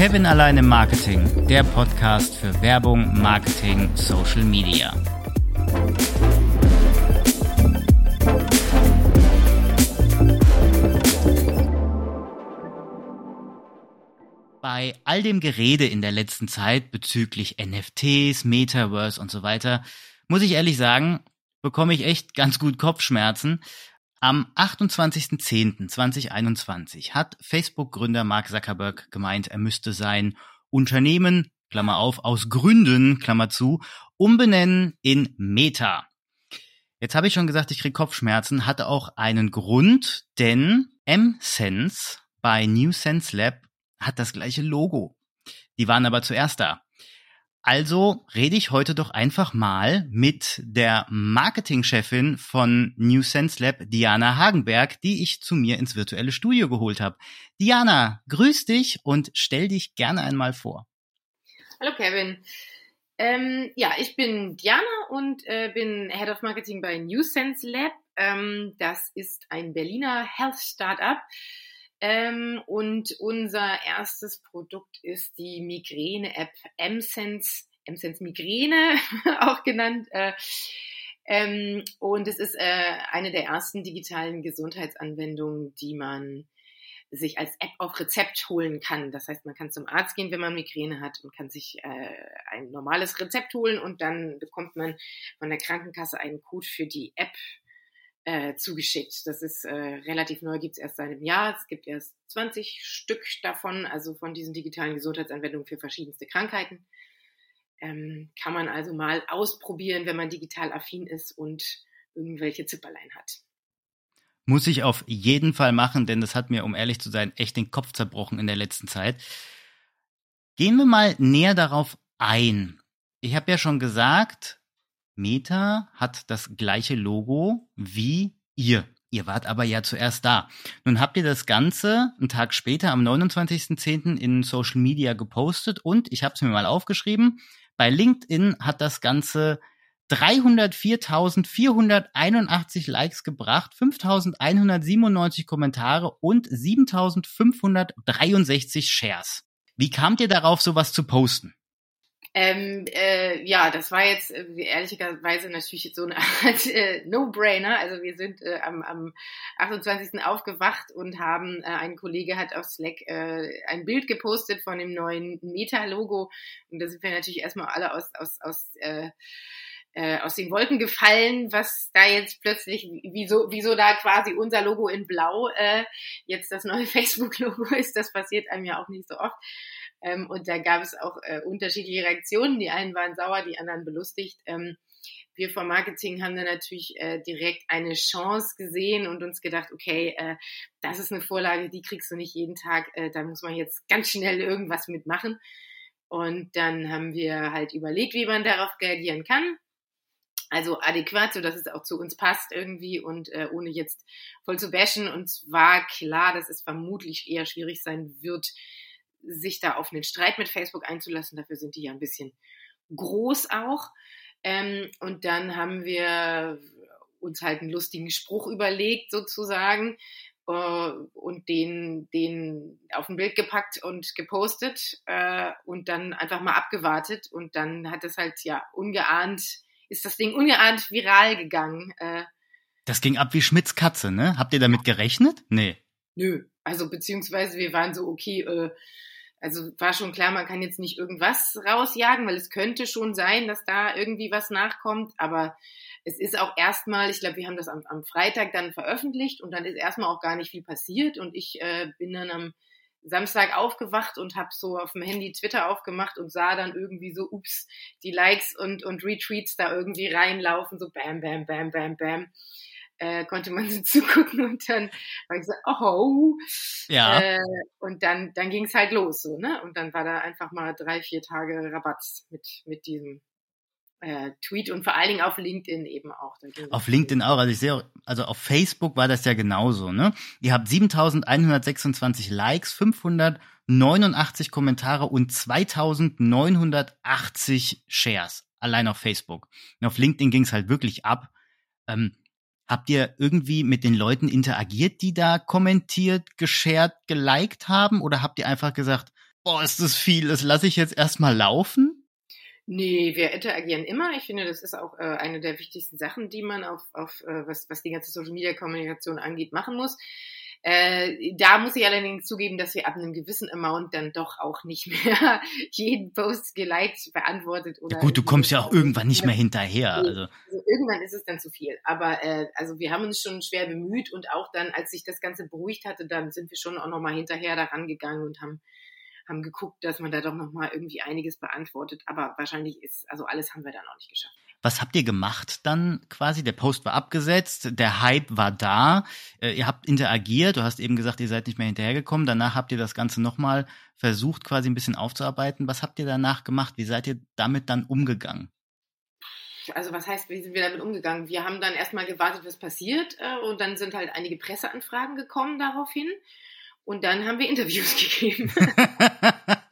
Kevin allein im Marketing, der Podcast für Werbung, Marketing, Social Media. Bei all dem Gerede in der letzten Zeit bezüglich NFTs, Metaverse und so weiter, muss ich ehrlich sagen, bekomme ich echt ganz gut Kopfschmerzen. Am 28.10.2021 hat Facebook-Gründer Mark Zuckerberg gemeint, er müsste sein Unternehmen, Klammer auf, aus Gründen, Klammer zu, umbenennen in Meta. Jetzt habe ich schon gesagt, ich kriege Kopfschmerzen, hatte auch einen Grund, denn M-Sense bei New Sense Lab hat das gleiche Logo. Die waren aber zuerst da. Also rede ich heute doch einfach mal mit der Marketingchefin von New Sense Lab, Diana Hagenberg, die ich zu mir ins virtuelle Studio geholt habe. Diana, grüß dich und stell dich gerne einmal vor. Hallo Kevin. Ähm, ja, ich bin Diana und äh, bin Head of Marketing bei New Sense Lab. Ähm, das ist ein Berliner Health Startup. Ähm, und unser erstes Produkt ist die Migräne-App MSense, MSense Migräne auch genannt. Äh, ähm, und es ist äh, eine der ersten digitalen Gesundheitsanwendungen, die man sich als App auf Rezept holen kann. Das heißt, man kann zum Arzt gehen, wenn man Migräne hat und kann sich äh, ein normales Rezept holen und dann bekommt man von der Krankenkasse einen Code für die App äh, zugeschickt. Das ist äh, relativ neu, gibt es erst seit einem Jahr. Es gibt erst 20 Stück davon, also von diesen digitalen Gesundheitsanwendungen für verschiedenste Krankheiten. Ähm, kann man also mal ausprobieren, wenn man digital affin ist und irgendwelche Zipperlein hat. Muss ich auf jeden Fall machen, denn das hat mir, um ehrlich zu sein, echt den Kopf zerbrochen in der letzten Zeit. Gehen wir mal näher darauf ein. Ich habe ja schon gesagt, Meta hat das gleiche Logo wie ihr. Ihr wart aber ja zuerst da. Nun habt ihr das Ganze einen Tag später am 29.10. in Social Media gepostet und ich habe es mir mal aufgeschrieben. Bei LinkedIn hat das Ganze 304.481 Likes gebracht, 5.197 Kommentare und 7.563 Shares. Wie kamt ihr darauf, sowas zu posten? Ähm, äh, ja, das war jetzt äh, ehrlicherweise natürlich so eine Art äh, No-Brainer. Also wir sind äh, am, am 28. aufgewacht und haben, äh, ein Kollege hat auf Slack äh, ein Bild gepostet von dem neuen Meta-Logo und da sind wir natürlich erstmal alle aus, aus, aus äh, äh, aus den Wolken gefallen, was da jetzt plötzlich, wieso, wieso da quasi unser Logo in Blau äh, jetzt das neue Facebook-Logo ist, das passiert einem ja auch nicht so oft. Ähm, und da gab es auch äh, unterschiedliche Reaktionen. Die einen waren sauer, die anderen belustigt. Ähm, wir vom Marketing haben dann natürlich äh, direkt eine Chance gesehen und uns gedacht, okay, äh, das ist eine Vorlage, die kriegst du nicht jeden Tag, äh, da muss man jetzt ganz schnell irgendwas mitmachen. Und dann haben wir halt überlegt, wie man darauf reagieren kann. Also adäquat, so dass es auch zu uns passt irgendwie und äh, ohne jetzt voll zu bashen. Und es war klar, dass es vermutlich eher schwierig sein wird, sich da auf einen Streit mit Facebook einzulassen. Dafür sind die ja ein bisschen groß auch. Ähm, und dann haben wir uns halt einen lustigen Spruch überlegt sozusagen äh, und den, den auf ein Bild gepackt und gepostet äh, und dann einfach mal abgewartet und dann hat es halt ja ungeahnt, ist das Ding ungeahnt viral gegangen. Äh, das ging ab wie Schmitz Katze, ne? Habt ihr damit gerechnet? Nee. Nö. Also beziehungsweise wir waren so, okay, äh, also war schon klar, man kann jetzt nicht irgendwas rausjagen, weil es könnte schon sein, dass da irgendwie was nachkommt, aber es ist auch erstmal, ich glaube, wir haben das am, am, Freitag dann veröffentlicht und dann ist erstmal auch gar nicht viel passiert. Und ich äh, bin dann am Samstag aufgewacht und habe so auf dem Handy Twitter aufgemacht und sah dann irgendwie so, ups, die Likes und, und Retweets da irgendwie reinlaufen, so bam, bam, bam, bam, bam äh, konnte man so zugucken und dann war ich so, oh. Ja. Äh, und dann, dann ging es halt los so, ne? Und dann war da einfach mal drei, vier Tage Rabatt mit, mit diesem äh, Tweet und vor allen Dingen auf LinkedIn eben auch. Auf LinkedIn auch. Also ich sehe, also auf Facebook war das ja genauso, ne? Ihr habt 7126 Likes, 589 Kommentare und 2980 Shares. Allein auf Facebook. Und auf LinkedIn ging es halt wirklich ab. Ähm, Habt ihr irgendwie mit den Leuten interagiert, die da kommentiert, geshared, geliked haben? Oder habt ihr einfach gesagt, boah, ist das viel, das lasse ich jetzt erstmal laufen? Nee, wir interagieren immer. Ich finde, das ist auch äh, eine der wichtigsten Sachen, die man auf, auf äh, was, was die ganze Social Media Kommunikation angeht, machen muss. Äh, da muss ich allerdings zugeben, dass wir ab einem gewissen Amount dann doch auch nicht mehr jeden Post geliked beantwortet oder. Ja gut, du kommst ja auch irgendwann nicht mehr hinterher. Also. also irgendwann ist es dann zu viel. Aber äh, also wir haben uns schon schwer bemüht und auch dann, als sich das Ganze beruhigt hatte, dann sind wir schon auch nochmal hinterher daran gegangen und haben haben geguckt, dass man da doch noch mal irgendwie einiges beantwortet. Aber wahrscheinlich ist, also alles haben wir da noch nicht geschafft. Was habt ihr gemacht dann quasi? Der Post war abgesetzt, der Hype war da, äh, ihr habt interagiert, du hast eben gesagt, ihr seid nicht mehr hinterhergekommen. Danach habt ihr das Ganze nochmal versucht, quasi ein bisschen aufzuarbeiten. Was habt ihr danach gemacht? Wie seid ihr damit dann umgegangen? also was heißt, wie sind wir damit umgegangen? Wir haben dann erstmal gewartet, was passiert äh, und dann sind halt einige Presseanfragen gekommen daraufhin und dann haben wir Interviews gegeben.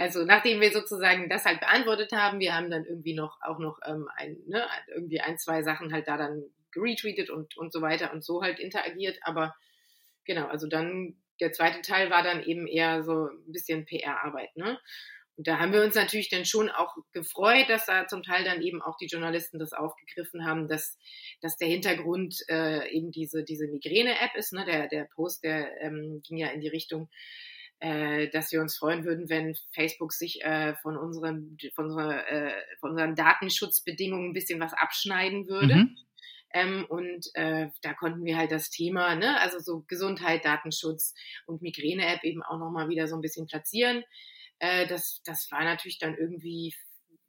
also nachdem wir sozusagen das halt beantwortet haben, wir haben dann irgendwie noch auch noch ähm, ein, ne, irgendwie ein, zwei Sachen halt da dann retweetet und, und so weiter und so halt interagiert. Aber genau, also dann der zweite Teil war dann eben eher so ein bisschen PR-Arbeit, ne? Und da haben wir uns natürlich dann schon auch gefreut, dass da zum Teil dann eben auch die Journalisten das aufgegriffen haben, dass, dass der Hintergrund äh, eben diese, diese Migräne-App ist. Ne? Der, der Post, der ähm, ging ja in die Richtung, äh, dass wir uns freuen würden, wenn Facebook sich äh, von, unserem, von, unserer, äh, von unseren Datenschutzbedingungen ein bisschen was abschneiden würde. Mhm. Ähm, und äh, da konnten wir halt das Thema, ne, also so Gesundheit, Datenschutz und Migräne-App eben auch nochmal wieder so ein bisschen platzieren äh, das, das war natürlich dann irgendwie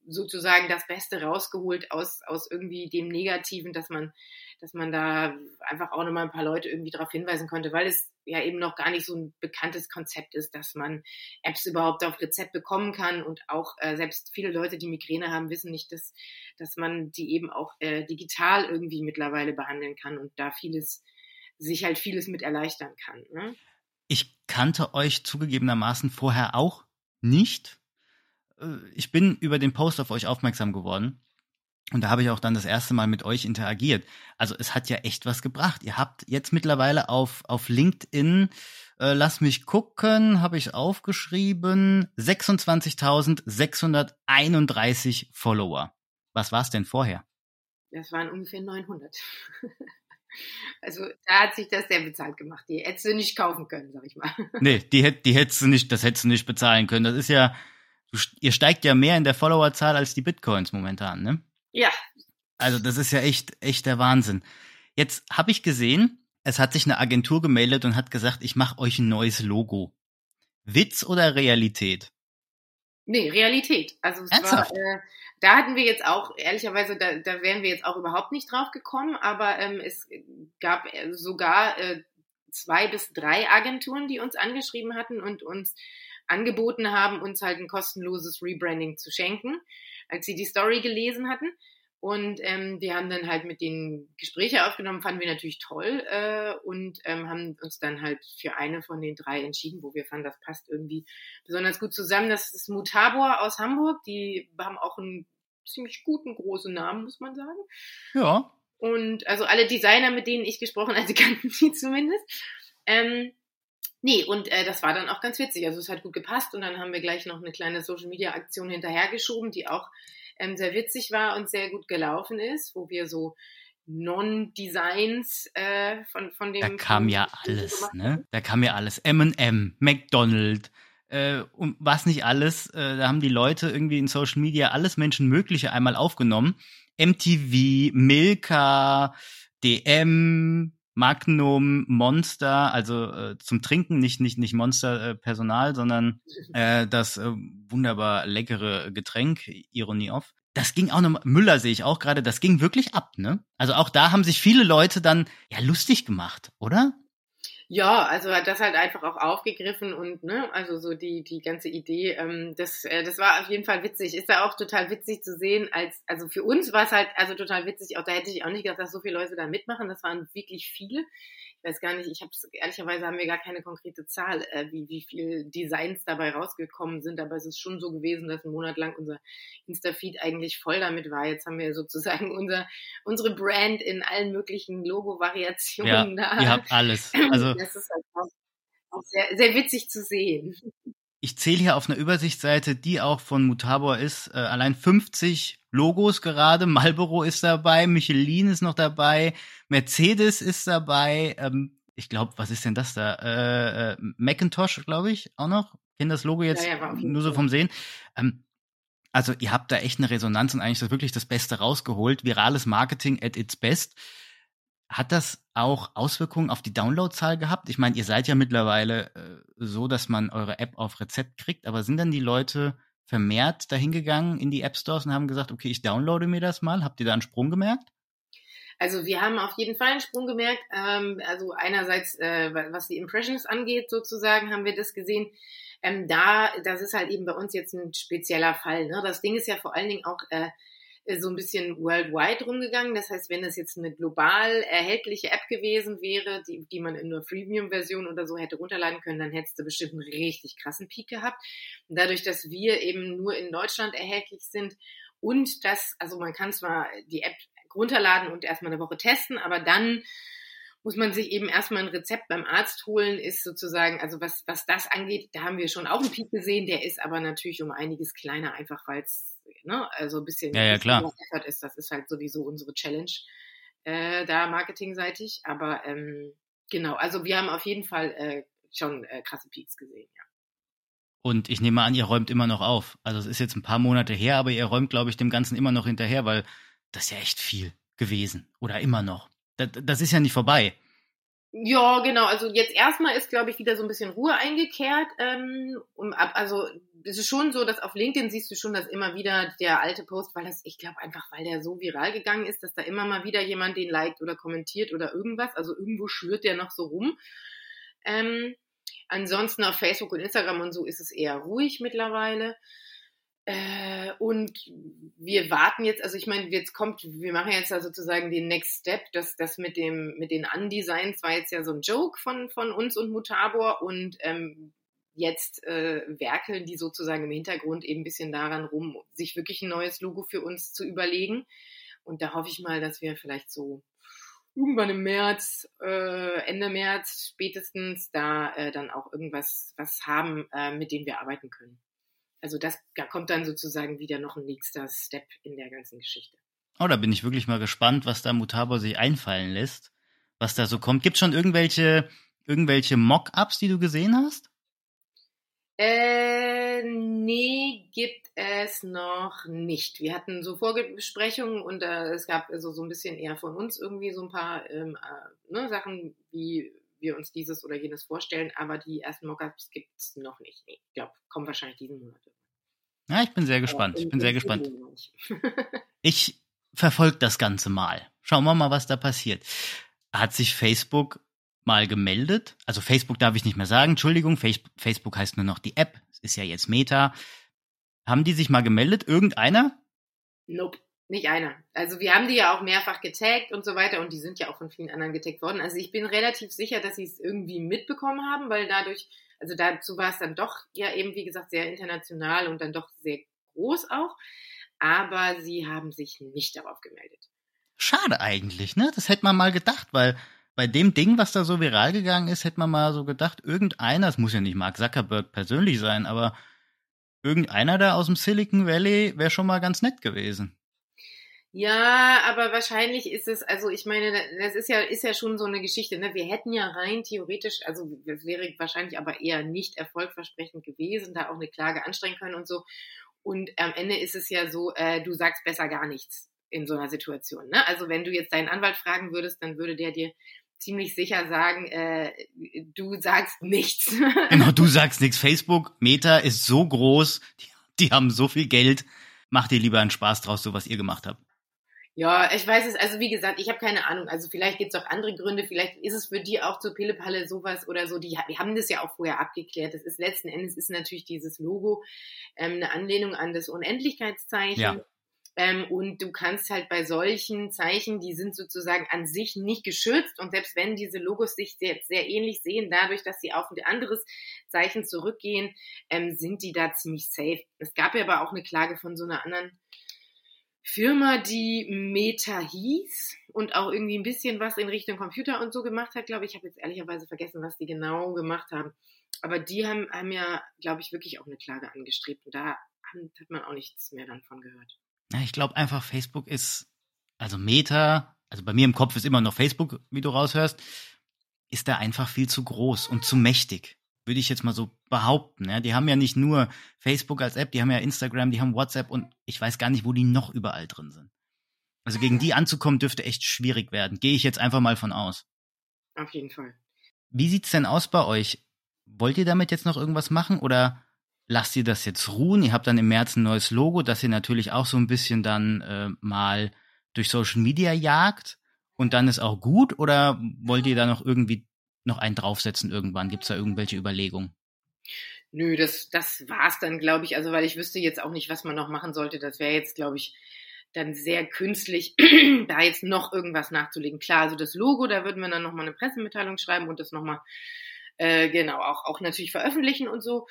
sozusagen das Beste rausgeholt aus, aus irgendwie dem Negativen, dass man, dass man da einfach auch nochmal ein paar Leute irgendwie darauf hinweisen konnte, weil es ja eben noch gar nicht so ein bekanntes Konzept ist, dass man Apps überhaupt auf Rezept bekommen kann und auch äh, selbst viele Leute, die Migräne haben, wissen nicht, dass, dass man die eben auch äh, digital irgendwie mittlerweile behandeln kann und da vieles, sich halt vieles mit erleichtern kann. Ne? Ich kannte euch zugegebenermaßen vorher auch nicht. Äh, ich bin über den Post auf euch aufmerksam geworden. Und da habe ich auch dann das erste Mal mit euch interagiert. Also es hat ja echt was gebracht. Ihr habt jetzt mittlerweile auf, auf LinkedIn, äh, lass mich gucken, habe ich aufgeschrieben, 26.631 Follower. Was war es denn vorher? Das waren ungefähr 900. Also da hat sich das sehr bezahlt gemacht. Die hättest du nicht kaufen können, sag ich mal. Nee, die, die hättest du nicht, das hättest du nicht bezahlen können. Das ist ja, du, ihr steigt ja mehr in der Followerzahl als die Bitcoins momentan, ne? Ja. Also das ist ja echt, echt der Wahnsinn. Jetzt habe ich gesehen, es hat sich eine Agentur gemeldet und hat gesagt, ich mache euch ein neues Logo. Witz oder Realität? Nee, Realität. Also es Ernsthaft? war, äh, da hatten wir jetzt auch, ehrlicherweise, da, da wären wir jetzt auch überhaupt nicht drauf gekommen, aber ähm, es gab äh, sogar äh, zwei bis drei Agenturen, die uns angeschrieben hatten und uns angeboten haben, uns halt ein kostenloses Rebranding zu schenken, als sie die Story gelesen hatten. Und ähm, wir haben dann halt mit den Gespräche aufgenommen, fanden wir natürlich toll äh, und ähm, haben uns dann halt für eine von den drei entschieden, wo wir fanden, das passt irgendwie besonders gut zusammen. Das ist Mutabor aus Hamburg. Die haben auch einen ziemlich guten großen Namen, muss man sagen. Ja. Und also alle Designer, mit denen ich gesprochen hatte, kannten die zumindest. Ähm, Nee, und äh, das war dann auch ganz witzig. Also es hat gut gepasst und dann haben wir gleich noch eine kleine Social Media Aktion hinterhergeschoben, die auch ähm, sehr witzig war und sehr gut gelaufen ist, wo wir so Non-Designs äh, von, von dem. Da kam ja alles, ne? Da kam ja alles. M&M, McDonald's, äh, und was nicht alles. Äh, da haben die Leute irgendwie in Social Media alles Menschenmögliche einmal aufgenommen. MTV, Milka, DM, Magnum, Monster, also äh, zum Trinken, nicht nicht nicht Monster äh, Personal, sondern äh, das äh, wunderbar leckere Getränk, Ironie auf. Das ging auch noch, Müller sehe ich auch gerade, das ging wirklich ab, ne? Also auch da haben sich viele Leute dann ja lustig gemacht, oder? Ja, also hat das halt einfach auch aufgegriffen und ne, also so die die ganze Idee, ähm, das äh, das war auf jeden Fall witzig. Ist ja auch total witzig zu sehen. Als also für uns war es halt also total witzig. Auch da hätte ich auch nicht gedacht, dass so viele Leute da mitmachen. Das waren wirklich viele weiß gar nicht, ich habe ehrlicherweise haben wir gar keine konkrete Zahl, äh, wie, wie viel Designs dabei rausgekommen sind, aber es ist schon so gewesen, dass ein Monat lang unser Insta-Feed eigentlich voll damit war. Jetzt haben wir sozusagen unser, unsere Brand in allen möglichen Logo-Variationen ja, da. Ihr habt alles. Also das ist halt auch, auch sehr, sehr witzig zu sehen. ich zähle hier auf einer Übersichtsseite, die auch von Mutabor ist, äh, allein 50 Logos gerade. Marlboro ist dabei, Michelin ist noch dabei, Mercedes ist dabei. Ähm, ich glaube, was ist denn das da? Äh, äh, Macintosh, glaube ich, auch noch. Kennen das Logo jetzt ja, ja, nur so vom Sehen. Ähm, also ihr habt da echt eine Resonanz und eigentlich das wirklich das Beste rausgeholt. Virales Marketing at its best. Hat das auch Auswirkungen auf die Downloadzahl gehabt? Ich meine, ihr seid ja mittlerweile äh, so, dass man eure App auf Rezept kriegt, aber sind dann die Leute vermehrt dahingegangen in die App Stores und haben gesagt, okay, ich downloade mir das mal? Habt ihr da einen Sprung gemerkt? Also wir haben auf jeden Fall einen Sprung gemerkt. Ähm, also einerseits, äh, was die Impressions angeht, sozusagen, haben wir das gesehen. Ähm, da, das ist halt eben bei uns jetzt ein spezieller Fall. Ne? Das Ding ist ja vor allen Dingen auch äh, so ein bisschen worldwide rumgegangen. Das heißt, wenn es jetzt eine global erhältliche App gewesen wäre, die, die man in einer Freemium-Version oder so hätte runterladen können, dann hättest du bestimmt einen richtig krassen Peak gehabt. Und dadurch, dass wir eben nur in Deutschland erhältlich sind und das, also man kann zwar die App runterladen und erstmal eine Woche testen, aber dann muss man sich eben erstmal ein Rezept beim Arzt holen, ist sozusagen, also was, was das angeht, da haben wir schon auch einen Peak gesehen, der ist aber natürlich um einiges kleiner, einfach weil es, ne, also ein bisschen ja, ja, klar. Effort ist. Das ist halt sowieso unsere Challenge äh, da marketingseitig. Aber ähm, genau, also wir haben auf jeden Fall äh, schon äh, krasse Peaks gesehen, ja. Und ich nehme an, ihr räumt immer noch auf. Also es ist jetzt ein paar Monate her, aber ihr räumt, glaube ich, dem Ganzen immer noch hinterher, weil das ist ja echt viel gewesen. Oder immer noch das, das ist ja nicht vorbei. Ja, genau. Also jetzt erstmal ist, glaube ich, wieder so ein bisschen Ruhe eingekehrt. Ähm, um, also es ist schon so, dass auf LinkedIn siehst du schon, dass immer wieder der alte Post, weil das, ich glaube einfach, weil der so viral gegangen ist, dass da immer mal wieder jemand den liked oder kommentiert oder irgendwas. Also irgendwo schwirrt der noch so rum. Ähm, ansonsten auf Facebook und Instagram und so ist es eher ruhig mittlerweile. Äh, und wir warten jetzt, also ich meine, jetzt kommt, wir machen jetzt da sozusagen den Next Step, dass das mit dem, mit den Undesigns war jetzt ja so ein Joke von, von uns und Mutabor und ähm, jetzt äh, werkeln die sozusagen im Hintergrund eben ein bisschen daran rum, sich wirklich ein neues Logo für uns zu überlegen. Und da hoffe ich mal, dass wir vielleicht so irgendwann im März, äh, Ende März spätestens da äh, dann auch irgendwas was haben, äh, mit dem wir arbeiten können also das, da kommt dann sozusagen wieder noch ein nächster Step in der ganzen Geschichte. Oh, da bin ich wirklich mal gespannt, was da Mutabor sich einfallen lässt, was da so kommt. Gibt es schon irgendwelche, irgendwelche Mock-ups, die du gesehen hast? Äh, nee, gibt es noch nicht. Wir hatten so Vorbesprechungen und äh, es gab also so ein bisschen eher von uns irgendwie so ein paar ähm, äh, ne, Sachen, wie wir uns dieses oder jenes vorstellen, aber die ersten Mockups gibt es noch nicht. Nee, ich glaube, kommen wahrscheinlich diesen Monat. Ja, ich bin sehr gespannt. Ich bin sehr gespannt. ich verfolge das Ganze mal. Schauen wir mal, was da passiert. Hat sich Facebook mal gemeldet? Also Facebook darf ich nicht mehr sagen. Entschuldigung, Facebook heißt nur noch die App. Es ist ja jetzt Meta. Haben die sich mal gemeldet? Irgendeiner? Nope. Nicht einer. Also wir haben die ja auch mehrfach getaggt und so weiter und die sind ja auch von vielen anderen getaggt worden. Also ich bin relativ sicher, dass sie es irgendwie mitbekommen haben, weil dadurch, also dazu war es dann doch ja eben, wie gesagt, sehr international und dann doch sehr groß auch. Aber sie haben sich nicht darauf gemeldet. Schade eigentlich, ne? Das hätte man mal gedacht, weil bei dem Ding, was da so viral gegangen ist, hätte man mal so gedacht, irgendeiner, es muss ja nicht Mark Zuckerberg persönlich sein, aber irgendeiner da aus dem Silicon Valley wäre schon mal ganz nett gewesen. Ja, aber wahrscheinlich ist es, also ich meine, das ist ja, ist ja schon so eine Geschichte, ne? Wir hätten ja rein theoretisch, also das wäre wahrscheinlich aber eher nicht erfolgversprechend gewesen, da auch eine Klage anstrengen können und so. Und am Ende ist es ja so, äh, du sagst besser gar nichts in so einer Situation. Ne? Also wenn du jetzt deinen Anwalt fragen würdest, dann würde der dir ziemlich sicher sagen, äh, du sagst nichts. genau, du sagst nichts. Facebook, Meta ist so groß, die, die haben so viel Geld. Mach dir lieber einen Spaß draus, so was ihr gemacht habt. Ja, ich weiß es, also wie gesagt, ich habe keine Ahnung. Also vielleicht gibt es auch andere Gründe, vielleicht ist es für die auch zu Pillepalle sowas oder so. Die, wir haben das ja auch vorher abgeklärt. Das ist letzten Endes ist natürlich dieses Logo ähm, eine Anlehnung an das Unendlichkeitszeichen. Ja. Ähm, und du kannst halt bei solchen Zeichen, die sind sozusagen an sich nicht geschützt. Und selbst wenn diese Logos sich sehr, sehr ähnlich sehen, dadurch, dass sie auf ein anderes Zeichen zurückgehen, ähm, sind die da ziemlich safe. Es gab ja aber auch eine Klage von so einer anderen Firma, die Meta hieß und auch irgendwie ein bisschen was in Richtung Computer und so gemacht hat, glaube ich. Ich habe jetzt ehrlicherweise vergessen, was die genau gemacht haben. aber die haben, haben ja, glaube ich, wirklich auch eine Klage angestrebt und da hat man auch nichts mehr dann von gehört. Ja, ich glaube einfach, Facebook ist, also Meta, also bei mir im Kopf ist immer noch Facebook, wie du raushörst, ist da einfach viel zu groß und zu mächtig. Würde ich jetzt mal so behaupten. Ja? Die haben ja nicht nur Facebook als App, die haben ja Instagram, die haben WhatsApp und ich weiß gar nicht, wo die noch überall drin sind. Also gegen die anzukommen dürfte echt schwierig werden. Gehe ich jetzt einfach mal von aus. Auf jeden Fall. Wie sieht's denn aus bei euch? Wollt ihr damit jetzt noch irgendwas machen oder lasst ihr das jetzt ruhen? Ihr habt dann im März ein neues Logo, das ihr natürlich auch so ein bisschen dann äh, mal durch Social Media jagt und dann ist auch gut oder wollt ihr da noch irgendwie noch einen draufsetzen irgendwann? Gibt's da irgendwelche Überlegungen? Nö, das, das war's dann, glaube ich. Also, weil ich wüsste jetzt auch nicht, was man noch machen sollte. Das wäre jetzt, glaube ich, dann sehr künstlich, da jetzt noch irgendwas nachzulegen. Klar, also das Logo, da würden wir dann nochmal eine Pressemitteilung schreiben und das nochmal, äh, genau, auch, auch natürlich veröffentlichen und so.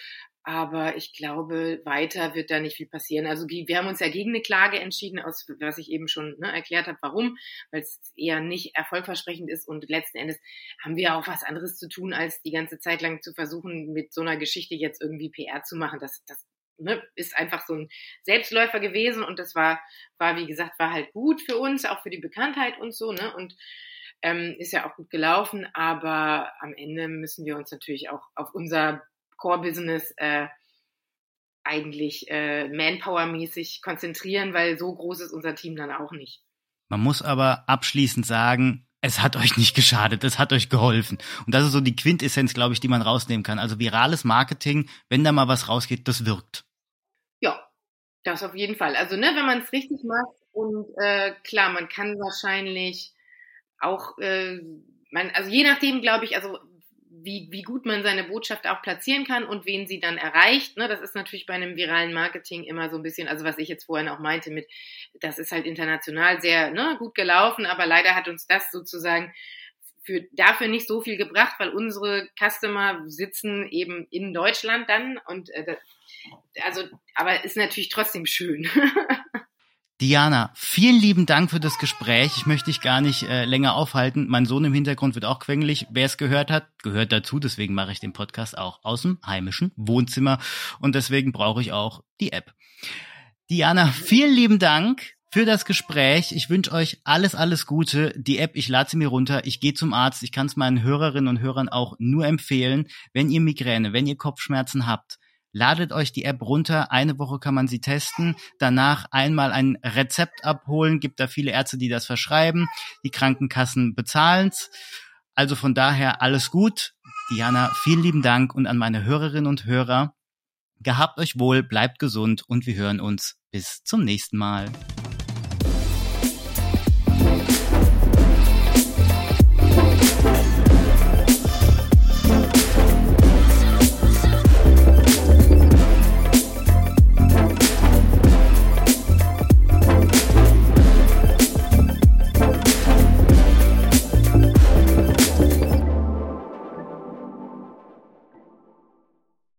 Aber ich glaube, weiter wird da nicht viel passieren. Also wir haben uns ja gegen eine Klage entschieden, aus was ich eben schon ne, erklärt habe, warum, weil es eher nicht erfolgversprechend ist und letzten Endes haben wir auch was anderes zu tun, als die ganze Zeit lang zu versuchen, mit so einer Geschichte jetzt irgendwie PR zu machen. Das, das ne, ist einfach so ein Selbstläufer gewesen und das war, war wie gesagt, war halt gut für uns, auch für die Bekanntheit und so, ne? Und ähm, ist ja auch gut gelaufen, aber am Ende müssen wir uns natürlich auch auf unser Core-Business äh, eigentlich äh, Manpower-mäßig konzentrieren, weil so groß ist unser Team dann auch nicht. Man muss aber abschließend sagen, es hat euch nicht geschadet, es hat euch geholfen. Und das ist so die Quintessenz, glaube ich, die man rausnehmen kann. Also virales Marketing, wenn da mal was rausgeht, das wirkt. Ja, das auf jeden Fall. Also, ne, wenn man es richtig macht und äh, klar, man kann wahrscheinlich auch, äh, man, also je nachdem, glaube ich, also wie, wie gut man seine Botschaft auch platzieren kann und wen sie dann erreicht. Ne, das ist natürlich bei einem viralen Marketing immer so ein bisschen, also was ich jetzt vorhin auch meinte mit, das ist halt international sehr ne, gut gelaufen, aber leider hat uns das sozusagen für, dafür nicht so viel gebracht, weil unsere Customer sitzen eben in Deutschland dann und äh, also, aber ist natürlich trotzdem schön. Diana, vielen lieben Dank für das Gespräch. Ich möchte dich gar nicht äh, länger aufhalten. Mein Sohn im Hintergrund wird auch quengelig. Wer es gehört hat, gehört dazu. Deswegen mache ich den Podcast auch aus dem heimischen Wohnzimmer. Und deswegen brauche ich auch die App. Diana, vielen lieben Dank für das Gespräch. Ich wünsche euch alles, alles Gute. Die App, ich lade sie mir runter. Ich gehe zum Arzt. Ich kann es meinen Hörerinnen und Hörern auch nur empfehlen. Wenn ihr Migräne, wenn ihr Kopfschmerzen habt, Ladet euch die App runter. Eine Woche kann man sie testen. Danach einmal ein Rezept abholen. Gibt da viele Ärzte, die das verschreiben. Die Krankenkassen bezahlen's. Also von daher alles gut. Diana, vielen lieben Dank und an meine Hörerinnen und Hörer. Gehabt euch wohl, bleibt gesund und wir hören uns bis zum nächsten Mal.